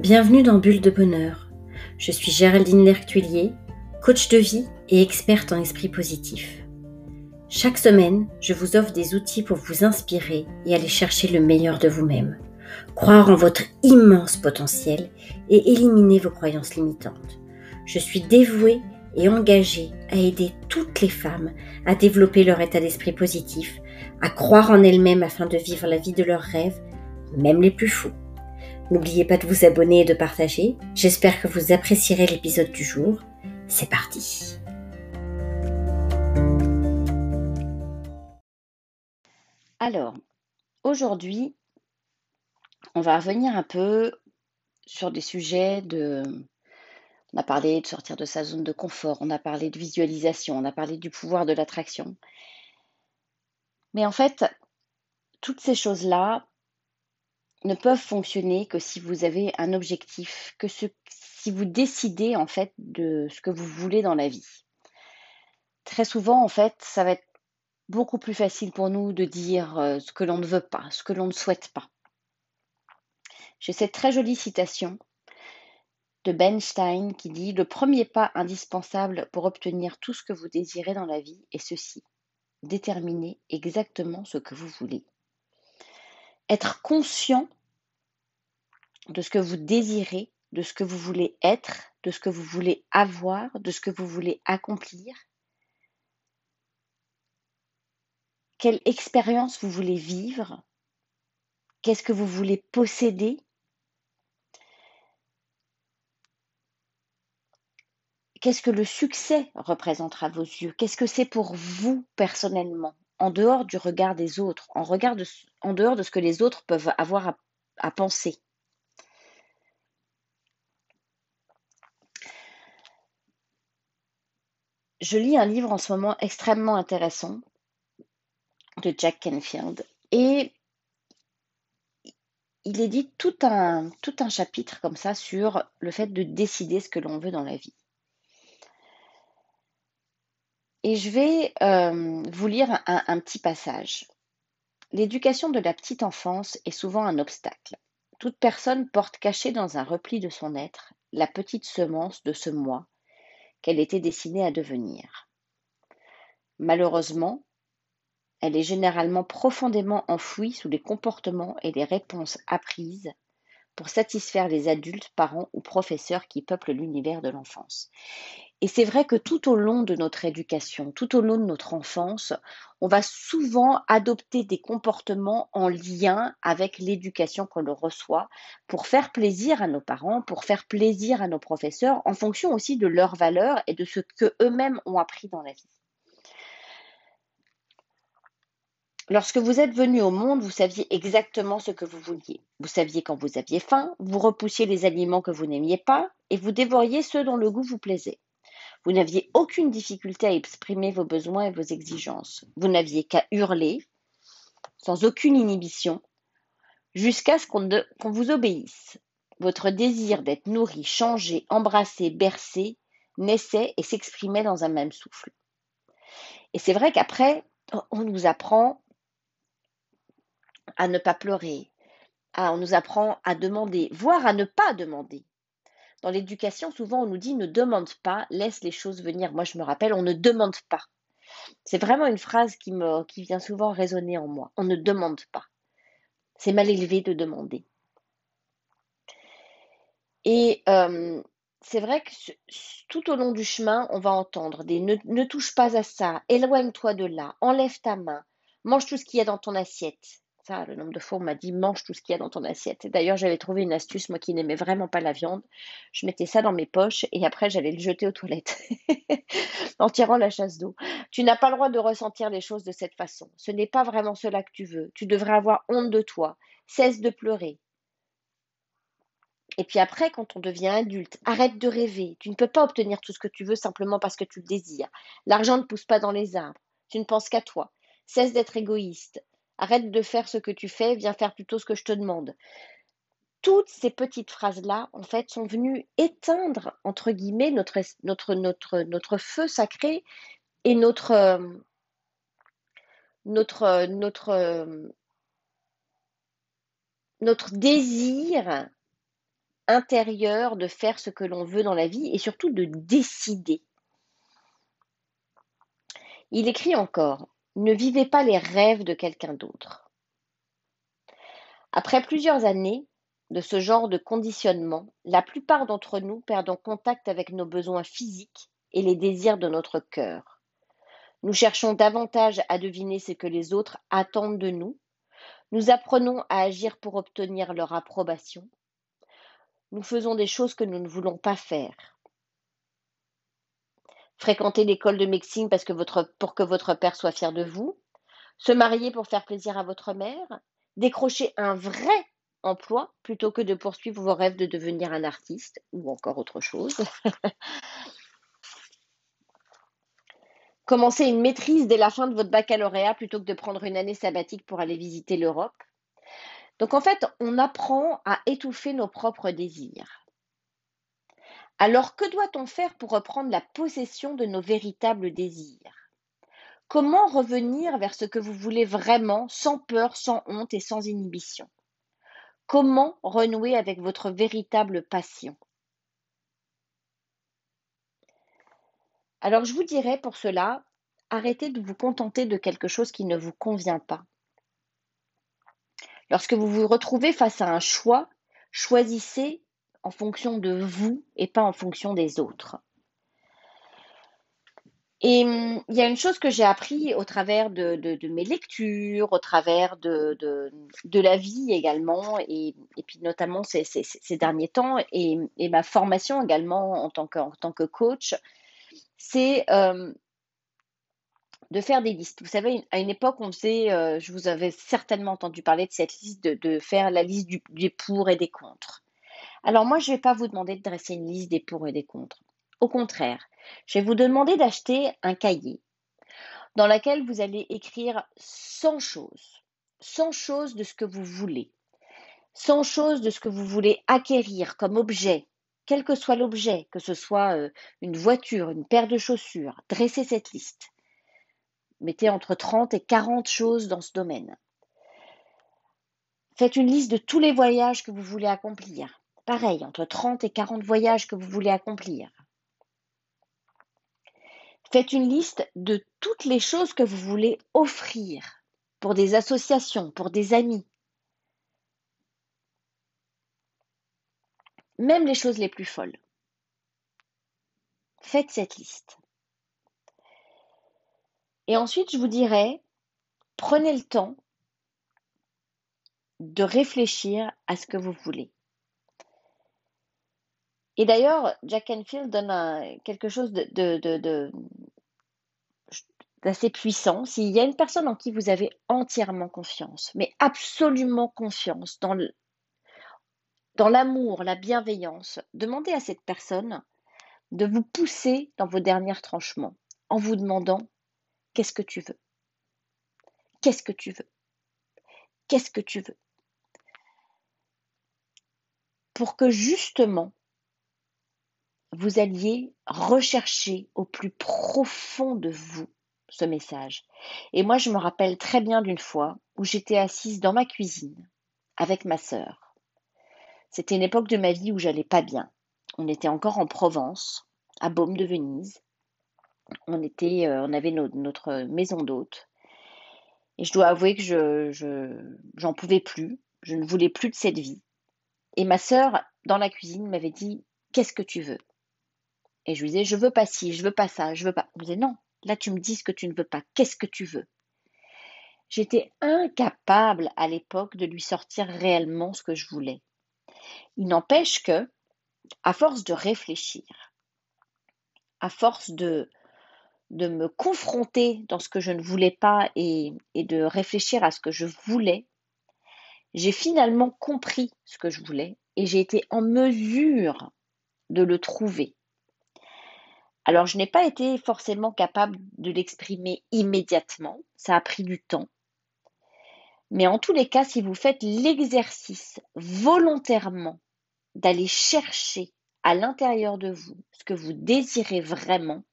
Bienvenue dans Bulle de Bonheur. Je suis Géraldine Lertuelier, coach de vie et experte en esprit positif. Chaque semaine, je vous offre des outils pour vous inspirer et aller chercher le meilleur de vous-même, croire en votre immense potentiel et éliminer vos croyances limitantes. Je suis dévouée et engagée à aider toutes les femmes à développer leur état d'esprit positif, à croire en elles-mêmes afin de vivre la vie de leurs rêves, même les plus fous. N'oubliez pas de vous abonner et de partager. J'espère que vous apprécierez l'épisode du jour. C'est parti. Alors, aujourd'hui, on va revenir un peu sur des sujets de on a parlé de sortir de sa zone de confort, on a parlé de visualisation, on a parlé du pouvoir de l'attraction. Mais en fait, toutes ces choses-là ne peuvent fonctionner que si vous avez un objectif, que si vous décidez en fait de ce que vous voulez dans la vie. Très souvent, en fait, ça va être beaucoup plus facile pour nous de dire euh, ce que l'on ne veut pas, ce que l'on ne souhaite pas. J'ai cette très jolie citation de Ben Stein qui dit Le premier pas indispensable pour obtenir tout ce que vous désirez dans la vie est ceci déterminer exactement ce que vous voulez. Être conscient de ce que vous désirez, de ce que vous voulez être, de ce que vous voulez avoir, de ce que vous voulez accomplir. Quelle expérience vous voulez vivre? Qu'est-ce que vous voulez posséder? Qu'est-ce que le succès représentera à vos yeux? Qu'est-ce que c'est pour vous personnellement, en dehors du regard des autres, en, dehors de ce que les autres peuvent avoir à, penser Je lis un livre en ce moment extrêmement intéressant de Jack Canfield et il est dit tout un, tout un chapitre comme ça sur le fait de décider ce que l'on veut dans la vie. Et je vais euh, vous lire un, petit passage. L'éducation de la petite enfance est souvent un obstacle. Toute personne porte cachée dans un repli de son être la petite semence de ce moi qu'elle était destinée à devenir. Malheureusement, elle est généralement profondément enfouie sous les comportements et les réponses apprises pour satisfaire les adultes, parents ou professeurs qui peuplent l'univers de l'enfance. Et c'est vrai que tout au long de notre éducation, tout au long de notre enfance, on va souvent adopter des comportements en lien avec l'éducation que l'on reçoit pour faire plaisir à nos parents, pour faire plaisir à nos professeurs, en fonction aussi de leurs valeurs et de ce qu'eux-mêmes ont appris dans la vie. Lorsque vous êtes venu au monde, vous saviez exactement ce que vous vouliez. Vous saviez quand vous aviez faim, vous repoussiez les aliments que vous n'aimiez pas et vous dévoriez ceux dont le goût vous plaisait. Vous n'aviez aucune difficulté à exprimer vos besoins et vos exigences. Vous n'aviez qu'à hurler, sans aucune inhibition, jusqu'à ce qu'on vous obéisse. Votre désir d'être nourri, changé, embrassé, bercé naissait et s'exprimait dans un même souffle. Et c'est vrai qu'après, on nous apprend à ne pas pleurer, on nous apprend à demander, voire à ne pas demander. Dans l'éducation, souvent, on nous dit ne demande pas, laisse les choses venir. Moi, je me rappelle, on ne demande pas. C'est vraiment une phrase qui, vient souvent résonner en moi. On ne demande pas. C'est mal élevé de demander. Et euh, c'est vrai que tout au long du chemin, on va entendre des ne, ne touche pas à ça, éloigne-toi de là, enlève ta main, mange tout ce qu'il y a dans ton assiette le nombre de fois m'a dit mange tout ce qu'il y a dans ton assiette. d'ailleurs, j'avais trouvé une astuce, moi qui n'aimais vraiment pas la viande. Je mettais ça dans mes poches et après, j'allais le jeter aux toilettes en tirant la chasse d'eau. Tu n'as pas le droit de ressentir les choses de cette façon. Ce n'est pas vraiment cela que tu veux. Tu devrais avoir honte de toi. Cesse de pleurer. Et puis après, quand on devient adulte, arrête de rêver. Tu ne peux pas obtenir tout ce que tu veux simplement parce que tu le désires. L'argent ne pousse pas dans les arbres. Tu ne penses qu'à toi. Cesse d'être égoïste. Arrête de faire ce que tu fais, viens faire plutôt ce que je te demande. Toutes ces petites phrases-là, en fait, sont venues éteindre, entre guillemets, notre, notre, notre, feu sacré et notre, notre, notre, notre désir intérieur de faire ce que l'on veut dans la vie et surtout de décider. Il écrit encore, ne vivez pas les rêves de quelqu'un d'autre. Après plusieurs années de ce genre de conditionnement, la plupart d'entre nous perdons contact avec nos besoins physiques et les désirs de notre cœur. Nous cherchons davantage à deviner ce que les autres attendent de nous. Nous apprenons à agir pour obtenir leur approbation. Nous faisons des choses que nous ne voulons pas faire. Fréquenter l'école de médecine parce pour que votre père soit fier de vous. Se marier pour faire plaisir à votre mère. Décrocher un vrai emploi plutôt que de poursuivre vos rêves de devenir un artiste ou encore autre chose. Commencer une maîtrise dès la fin de votre baccalauréat plutôt que de prendre une année sabbatique pour aller visiter l'Europe. Donc en fait, on apprend à étouffer nos propres désirs. Alors que doit-on faire pour reprendre la possession de nos véritables désirs? Comment revenir vers ce que vous voulez vraiment, sans peur, sans honte et sans inhibition? Comment renouer avec votre véritable passion? Alors je vous dirais pour cela, arrêtez de vous contenter de quelque chose qui ne vous convient pas. Lorsque vous vous retrouvez face à un choix, choisissez en fonction de vous et pas en fonction des autres. Et hum, il y a une chose que j'ai appris au travers de, mes lectures, au travers de, la vie également, et, puis notamment ces, derniers temps, et, ma formation également en tant que, coach, c'est hum, de faire des listes. Vous savez, à une époque, on faisait, euh, je vous avais certainement entendu parler de cette liste, de, faire la liste des pour et des contre. Alors moi, je ne vais pas vous demander de dresser une liste des pour et des contre. Au contraire, je vais vous demander d'acheter un cahier dans lequel vous allez écrire 100 choses, 100 choses de ce que vous voulez, 100 choses de ce que vous voulez acquérir comme objet, quel que soit l'objet, que ce soit euh, une voiture, une paire de chaussures, dressez cette liste. Mettez entre 30 et 40 choses dans ce domaine. Faites une liste de tous les voyages que vous voulez accomplir. Pareil, entre 30 et 40 voyages que vous voulez accomplir. Faites une liste de toutes les choses que vous voulez offrir pour des associations, pour des amis. Même les choses les plus folles. Faites cette liste. Et ensuite, je vous dirais, prenez le temps de réfléchir à ce que vous voulez. Et d'ailleurs, Jack Enfield donne quelque chose d'assez puissant. S'il y a une personne en qui vous avez entièrement confiance, mais absolument confiance dans, dans l'amour, la bienveillance, demandez à cette personne de vous pousser dans vos derniers tranchements en vous demandant Qu'est-ce que tu veux? Qu'est-ce que tu veux? Qu'est-ce que tu veux? Pour que justement, vous alliez rechercher au plus profond de vous ce message. Et moi, je me rappelle très bien d'une fois où j'étais assise dans ma cuisine avec ma sœur. C'était une époque de ma vie où j'allais pas bien. On était encore en Provence, à Baume de Venise on était, euh, on avait notre maison d'hôte. Et je dois avouer que je, j'en pouvais plus. Je ne voulais plus de cette vie. Et ma sœur, dans la cuisine, m'avait dit Qu'est-ce que tu veux? Et je lui disais Je veux pas ci, je veux pas ça, je veux pas. Elle me disait Non, là tu me dis ce que tu ne veux pas. Qu'est-ce que tu veux? J'étais incapable à l'époque de lui sortir réellement ce que je voulais. Il n'empêche que, à force de réfléchir, à force de me confronter dans ce que je ne voulais pas et, de réfléchir à ce que je voulais, j'ai finalement compris ce que je voulais et j'ai été en mesure de le trouver. Alors je n'ai pas été forcément capable de l'exprimer immédiatement, ça a pris du temps. Mais en tous les cas, si vous faites l'exercice volontairement d'aller chercher à l'intérieur de vous ce que vous désirez vraiment,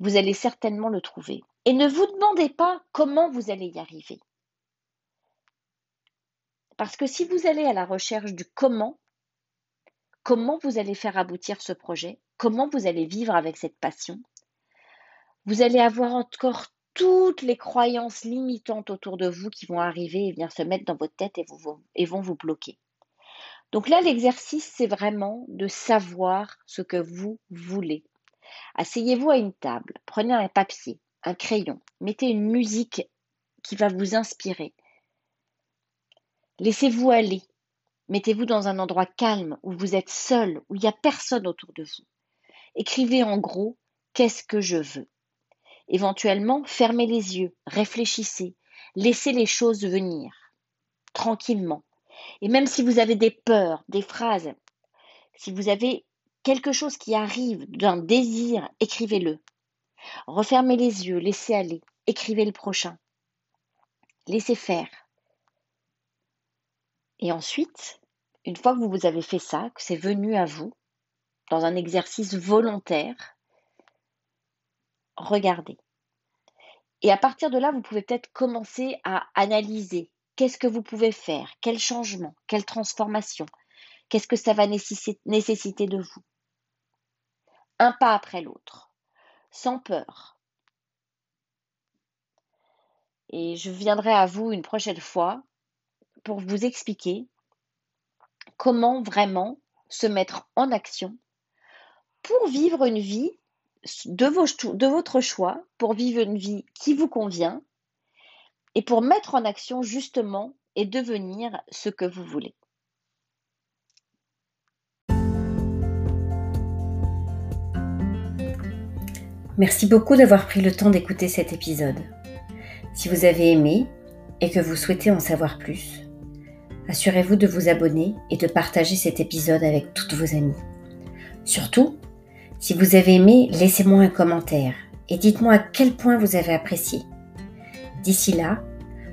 vous allez certainement le trouver. Et ne vous demandez pas comment vous allez y arriver. Parce que si vous allez à la recherche du comment, comment vous allez faire aboutir ce projet, comment vous allez vivre avec cette passion? Vous allez avoir encore toutes les croyances limitantes autour de vous qui vont arriver et venir se mettre dans votre tête et, vont vous bloquer. Donc là, l'exercice, c'est vraiment de savoir ce que vous voulez. Asseyez-vous à une table, prenez un papier, un crayon, mettez une musique qui va vous inspirer. Laissez-vous aller. Mettez-vous dans un endroit calme où vous êtes seul, où il n'y a personne autour de vous. Écrivez en gros qu'est-ce que je veux. Éventuellement, fermez les yeux, réfléchissez, laissez les choses venir, tranquillement. Et même si vous avez des peurs, des phrases, si vous avez quelque chose qui arrive d'un désir, écrivez-le. Refermez les yeux, laissez aller, écrivez le prochain. Laissez faire. Et ensuite, une fois que vous avez fait ça, que c'est venu à vous, dans un exercice volontaire, regardez. Et à partir de là, vous pouvez peut-être commencer à analyser qu'est-ce que vous pouvez faire, quel changement, quelle transformation, qu'est-ce que ça va nécessiter de vous. Un pas après l'autre, sans peur. Et je viendrai à vous une prochaine fois pour vous expliquer comment vraiment se mettre en action pour vivre une vie de, votre choix, pour vivre une vie qui vous convient et pour mettre en action justement et devenir ce que vous voulez. Merci beaucoup d'avoir pris le temps d'écouter cet épisode. Si vous avez aimé et que vous souhaitez en savoir plus, assurez-vous de vous abonner et de partager cet épisode avec toutes vos amies. Surtout, si vous avez aimé, laissez-moi un commentaire et dites-moi à quel point vous avez apprécié. D'ici là,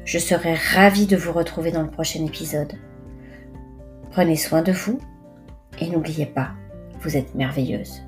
je serai ravie de vous retrouver dans le prochain épisode. Prenez soin de vous et n'oubliez pas, vous êtes merveilleuse.